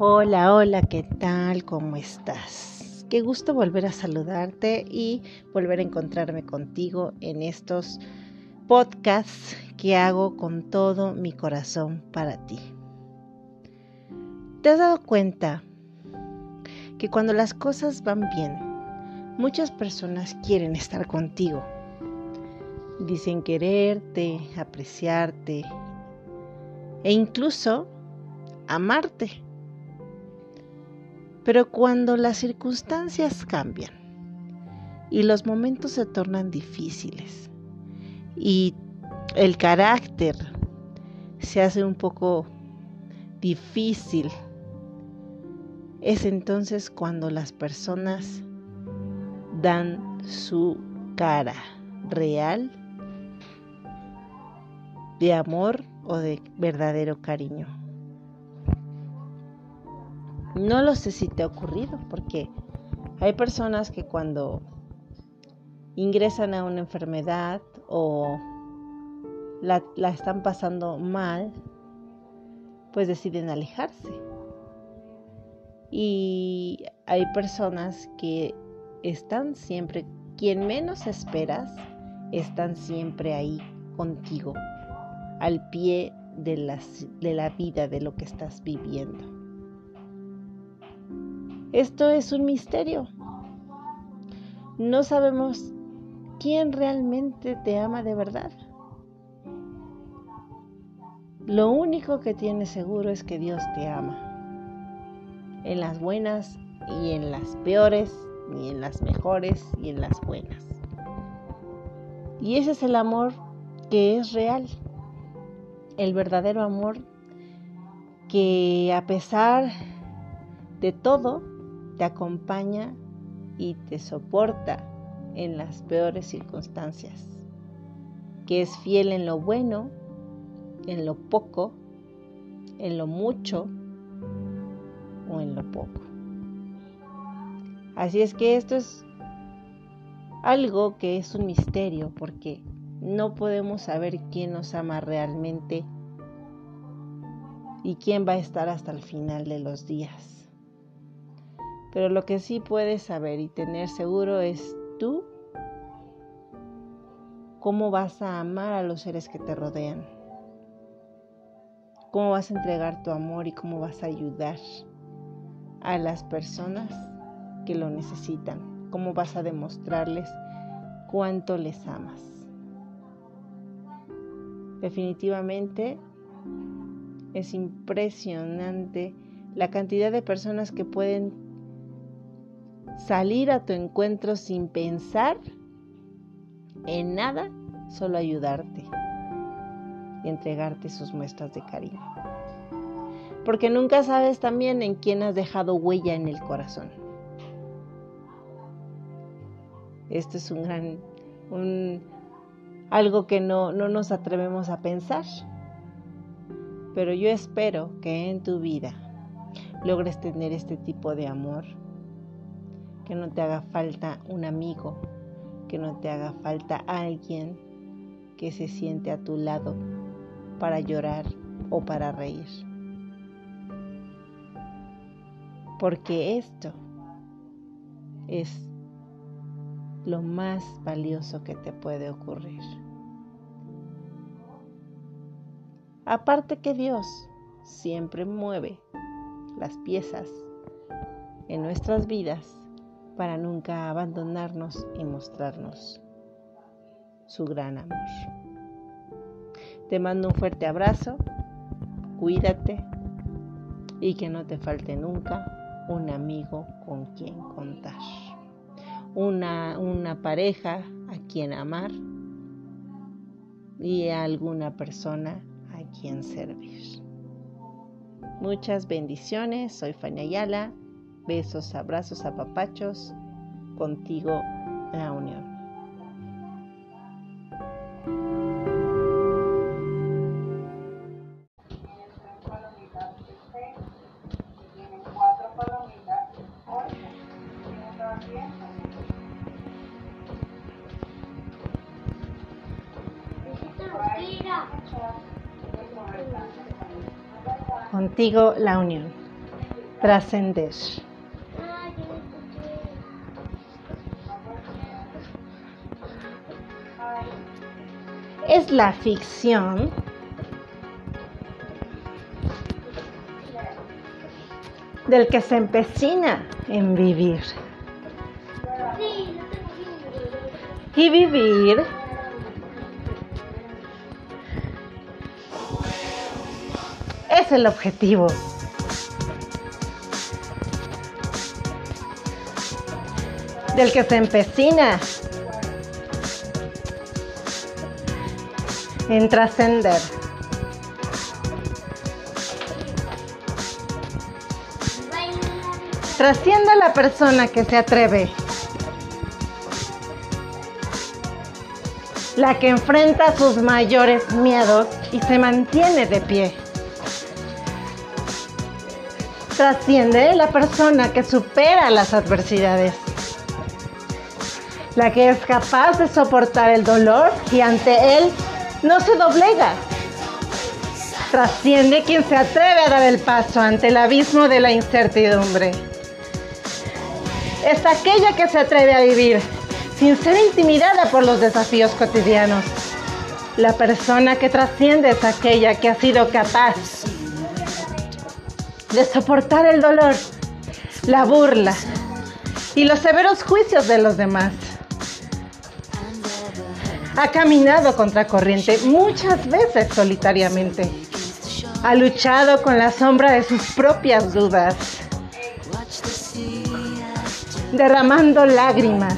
Hola, hola, ¿qué tal? ¿Cómo estás? Qué gusto volver a saludarte y volver a encontrarme contigo en estos podcasts que hago con todo mi corazón para ti. ¿Te has dado cuenta que cuando las cosas van bien, muchas personas quieren estar contigo? Dicen quererte, apreciarte e incluso amarte pero cuando las circunstancias cambian y los momentos se tornan difíciles y el carácter se hace un poco difícil, es entonces cuando las personas dan su cara real de amor o de verdadero cariño. No lo sé si te ha ocurrido, porque hay personas que cuando ingresan a una enfermedad o la, están pasando mal, pues deciden alejarse. Y hay personas que están siempre, quien menos esperas, están siempre ahí contigo, al pie de, de la vida, de lo que estás viviendo. Esto es un misterio. No sabemos quién realmente te ama de verdad. Lo único que tienes seguro es que Dios te ama. En las buenas y en las peores, y en las mejores y en las buenas. Y ese es el amor que es real. El verdadero amor que a pesar de todo, te acompaña y te soporta en las peores circunstancias, que es fiel en lo bueno, en lo poco, en lo mucho o en lo poco. Así es que esto es algo que es un misterio porque no podemos saber quién nos ama realmente y quién va a estar hasta el final de los días. Pero lo que sí puedes saber y tener seguro es tú cómo vas a amar a los seres que te rodean. Cómo vas a entregar tu amor y cómo vas a ayudar a las personas que lo necesitan. Cómo vas a demostrarles cuánto les amas. Definitivamente es impresionante la cantidad de personas que pueden salir a tu encuentro sin pensar en nada, solo ayudarte y entregarte sus muestras de cariño. Porque nunca sabes también en quién has dejado huella en el corazón. Esto es un gran, un, algo que no, no nos atrevemos a pensar. Pero yo espero que en tu vida logres tener este tipo de amor que no te haga falta un amigo, que no te haga falta alguien que se siente a tu lado para llorar o para reír. Porque esto es lo más valioso que te puede ocurrir. Aparte que Dios siempre mueve las piezas en nuestras vidas para nunca abandonarnos y mostrarnos su gran amor. Te mando un fuerte abrazo, cuídate y que no te falte nunca un amigo con quien contar, una, una pareja a quien amar y alguna persona a quien servir. Muchas bendiciones, soy Fania Ayala Besos, abrazos, apapachos, contigo la unión. Contigo la unión. trascender. Es la ficción del que se empecina en vivir. Y vivir es el objetivo. Del que se empecina en trascender. Trasciende a la persona que se atreve. La que enfrenta sus mayores miedos y se mantiene de pie. Trasciende la persona que supera las adversidades. La que es capaz de soportar el dolor y ante él no se doblega. Trasciende quien se atreve a dar el paso ante el abismo de la incertidumbre es aquella que se atreve a vivir sin ser intimidada por los desafíos cotidianos. La persona que trasciende es aquella que ha sido capaz de soportar el dolor, la burla y los severos juicios de los demás. Ha caminado contra corriente muchas veces solitariamente. Ha luchado con la sombra de sus propias dudas derramando lágrimas.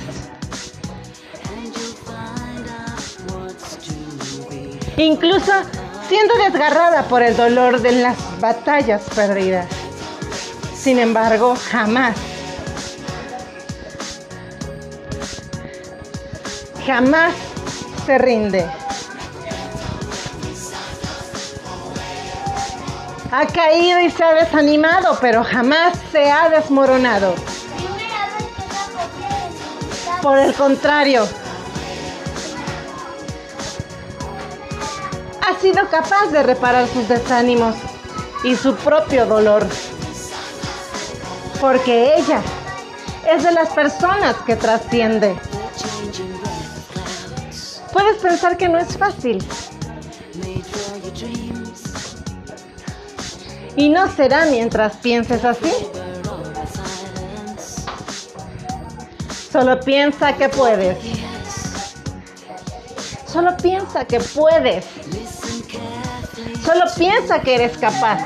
Incluso siendo desgarrada por el dolor de las batallas perdidas. Sin embargo, jamás, jamás se rinde. Ha caído y se ha desanimado, pero jamás se ha desmoronado. Por el contrario, ha sido capaz de reparar sus desánimos y su propio dolor. Porque ella es de las personas que trasciende. Puedes pensar que no es fácil. Y no será mientras pienses así. Solo piensa que puedes. Solo piensa que puedes. Solo piensa que eres capaz.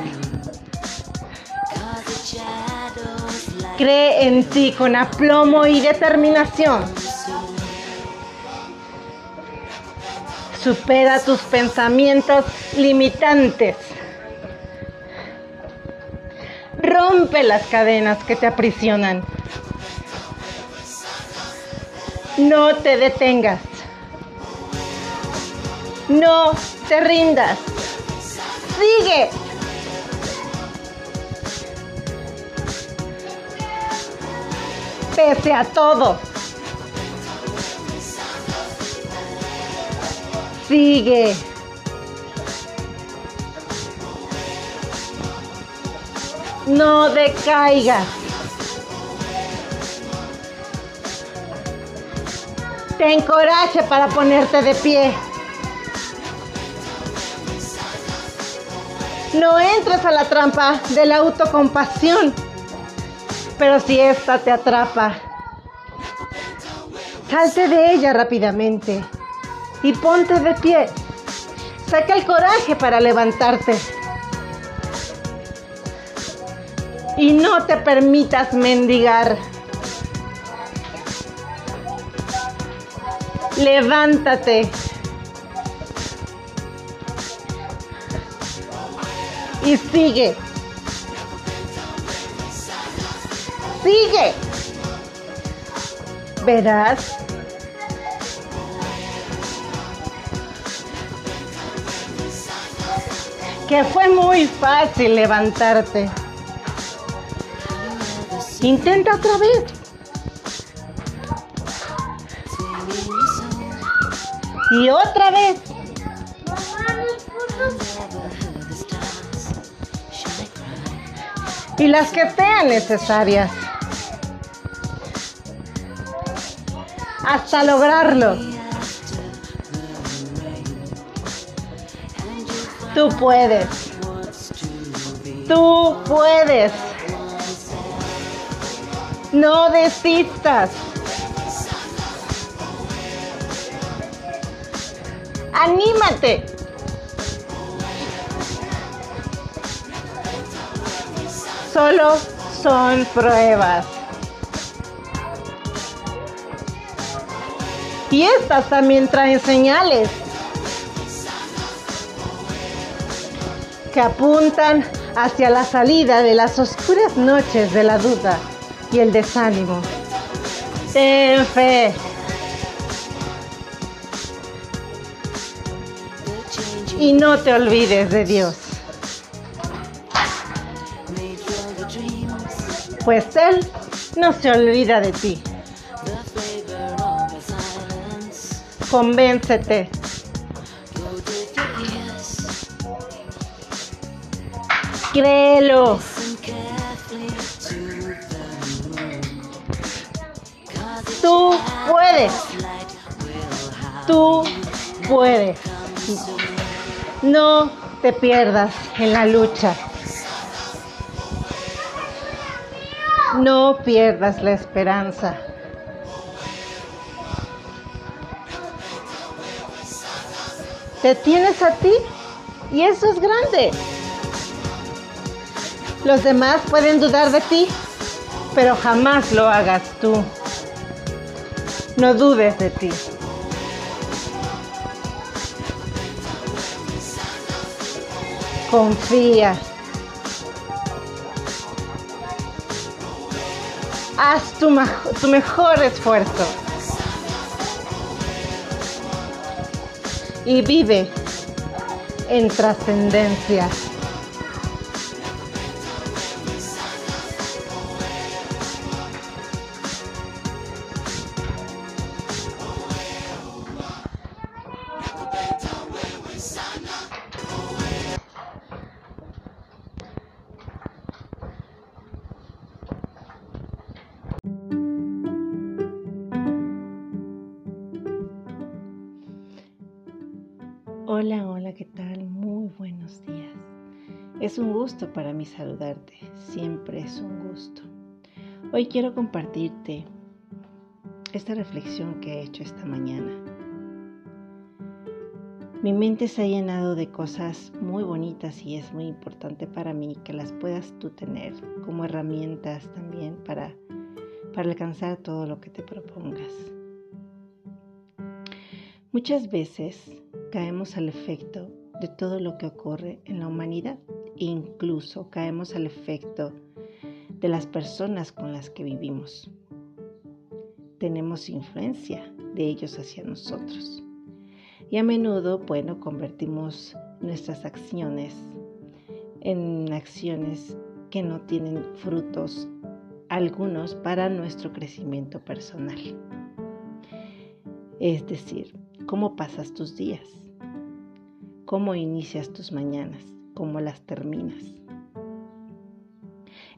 Cree en ti con aplomo y determinación. Supera tus pensamientos limitantes. Rompe las cadenas que te aprisionan. No te detengas. No te rindas. Sigue. Pese a todo. Sigue. No decaigas. Ten coraje para ponerte de pie. No entres a la trampa de la autocompasión. Pero si esta te atrapa, salte de ella rápidamente y ponte de pie. Saca el coraje para levantarte. Y no te permitas mendigar. levántate. Y sigue. Sigue. Verás. Que fue muy fácil levantarte. Intenta otra vez. Y otra vez. y las que sean necesarias. Hasta lograrlo. Tú puedes. Tú puedes. No desistas. Anímate. Solo son pruebas. Y estas también traen señales que apuntan hacia la salida de las oscuras noches de la duda y el desánimo. Ten fe. Y no te olvides de Dios. Pues Él no se olvida de ti. Convéncete. Créelo. Tú puedes. Tú puedes. No te pierdas en la lucha. No pierdas la esperanza. Te tienes a ti y eso es grande. Los demás pueden dudar de ti, pero jamás lo hagas tú. No dudes de ti. Confía. Haz tu, mejor esfuerzo. Y vive en trascendencia. Hola, hola, ¿qué tal? Muy buenos días. Es un gusto para mí saludarte, siempre es un gusto. Hoy quiero compartirte esta reflexión que he hecho esta mañana. Mi mente se ha llenado de cosas muy bonitas y es muy importante para mí que las puedas tú tener como herramientas también para, para alcanzar todo lo que te propongas. Muchas veces caemos al efecto de todo lo que ocurre en la humanidad incluso caemos al efecto de las personas con las que vivimos. Tenemos influencia de ellos hacia nosotros. Y a menudo, bueno, convertimos nuestras acciones en acciones que no tienen frutos algunos para nuestro crecimiento personal. Es decir, ¿cómo pasas tus días? Cómo inicias tus mañanas, cómo las terminas.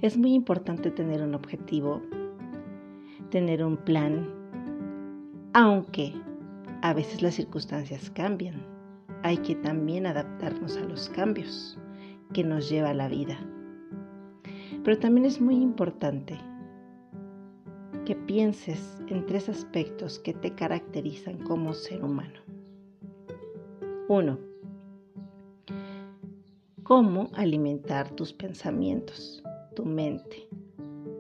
Es muy importante tener un objetivo, tener un plan, aunque a veces las circunstancias cambian. Hay que también adaptarnos a los cambios que nos lleva la vida. Pero también es muy importante que pienses en tres aspectos que te caracterizan como ser humano. Uno, cómo alimentar tus pensamientos, tu mente.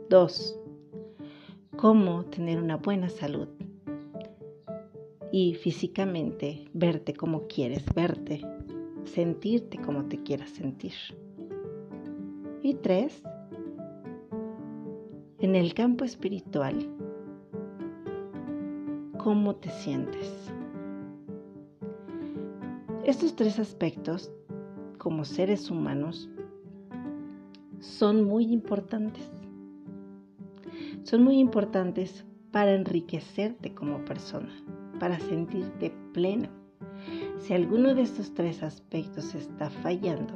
2. Cómo tener una buena salud y físicamente verte como quieres verte, sentirte como te quieras sentir. Y 3. En el campo espiritual, ¿cómo te sientes? Estos tres aspectos como seres humanos son muy importantes. Son muy importantes para enriquecerte como persona, para sentirte pleno. Si alguno de estos tres aspectos está fallando,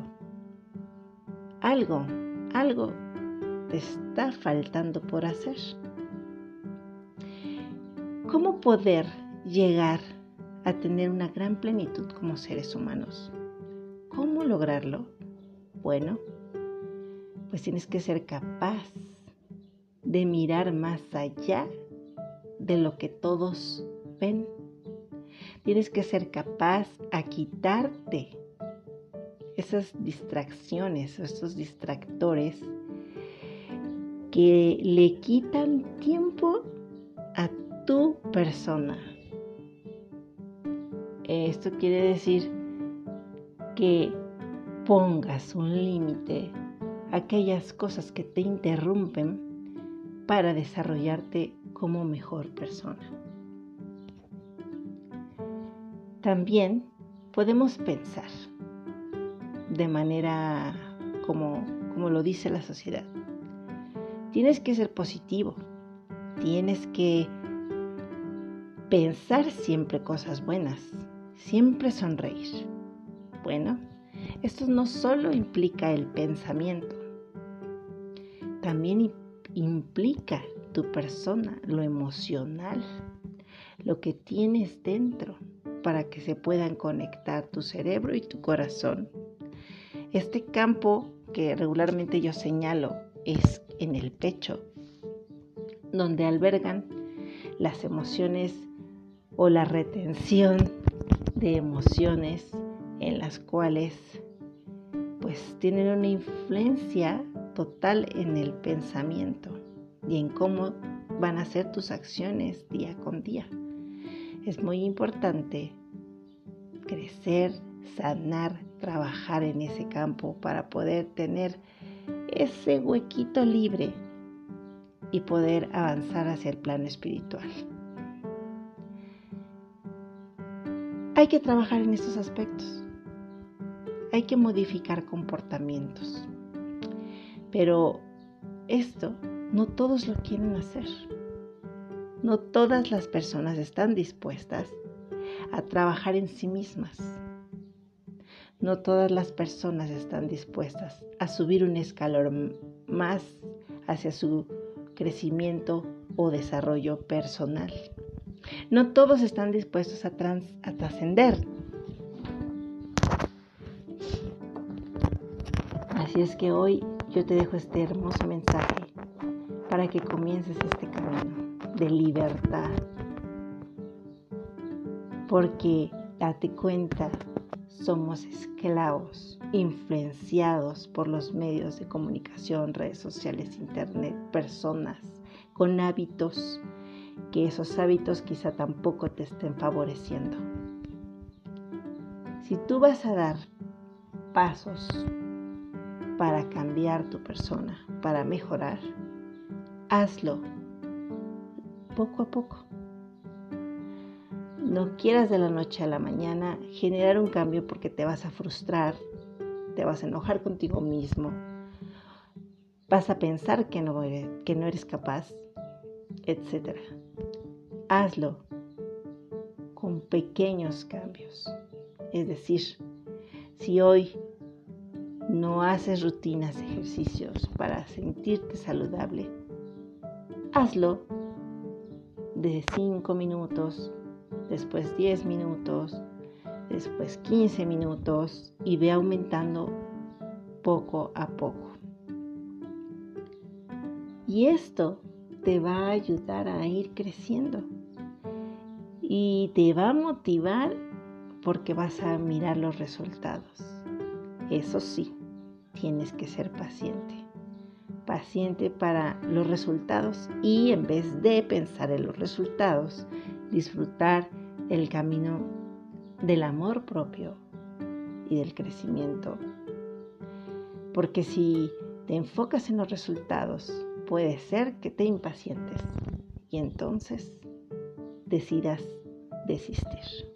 algo, algo te está faltando por hacer. ¿Cómo poder llegar a tener una gran plenitud como seres humanos? ¿Cómo lograrlo? Bueno, pues tienes que ser capaz de mirar más allá de lo que todos ven. Tienes que ser capaz a quitarte esas distracciones, esos distractores que le quitan tiempo a tu persona. Esto quiere decir que pongas un límite a aquellas cosas que te interrumpen para desarrollarte como mejor persona. También podemos pensar de manera como, como lo dice la sociedad. Tienes que ser positivo, tienes que pensar siempre cosas buenas, siempre sonreír. Bueno, esto no solo implica el pensamiento, también implica tu persona, lo emocional, lo que tienes dentro para que se puedan conectar tu cerebro y tu corazón. Este campo que regularmente yo señalo es en el pecho, donde albergan las emociones o la retención de emociones en las cuales pues tienen una influencia total en el pensamiento y en cómo van a ser tus acciones día con día. Es muy importante crecer, sanar, trabajar en ese campo para poder tener ese huequito libre y poder avanzar hacia el plano espiritual. Hay que trabajar en estos aspectos. Hay que modificar comportamientos. Pero esto no todos lo quieren hacer. No todas las personas están dispuestas a trabajar en sí mismas. No todas las personas están dispuestas a subir un escalón más hacia su crecimiento o desarrollo personal. No todos están dispuestos a, a trascender. Así es que hoy yo te dejo este hermoso mensaje para que comiences este camino de libertad. Porque date cuenta, somos esclavos, influenciados por los medios de comunicación, redes sociales, internet, personas con hábitos que esos hábitos quizá tampoco te estén favoreciendo. Si tú vas a dar pasos para cambiar tu persona, para mejorar, hazlo poco a poco. No quieras de la noche a la mañana generar un cambio porque te vas a frustrar, te vas a enojar contigo mismo, vas a pensar que no eres, que no eres capaz, etc. Hazlo con pequeños cambios. Es decir, si hoy no haces rutinas ejercicios para sentirte saludable, hazlo de 5 minutos, después 10 minutos, después 15 minutos y ve aumentando poco a poco. Y esto te va a ayudar a ir creciendo y te va a motivar porque vas a mirar los resultados. Eso sí, tienes que ser paciente. Paciente para los resultados y en vez de pensar en los resultados, disfrutar el camino del amor propio y del crecimiento. Porque si te enfocas en los resultados, puede ser que te impacientes y entonces decidas desistir.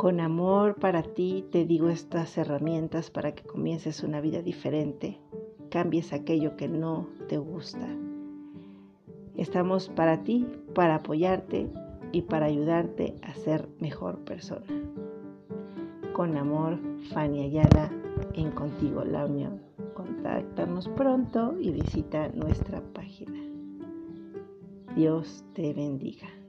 Con amor para ti te digo estas herramientas para que comiences una vida diferente, cambies aquello que no te gusta. Estamos para ti, para apoyarte y para ayudarte a ser mejor persona. Con amor, Fanny Ayala, en Contigo la Unión. Contáctanos pronto y visita nuestra página. Dios te bendiga.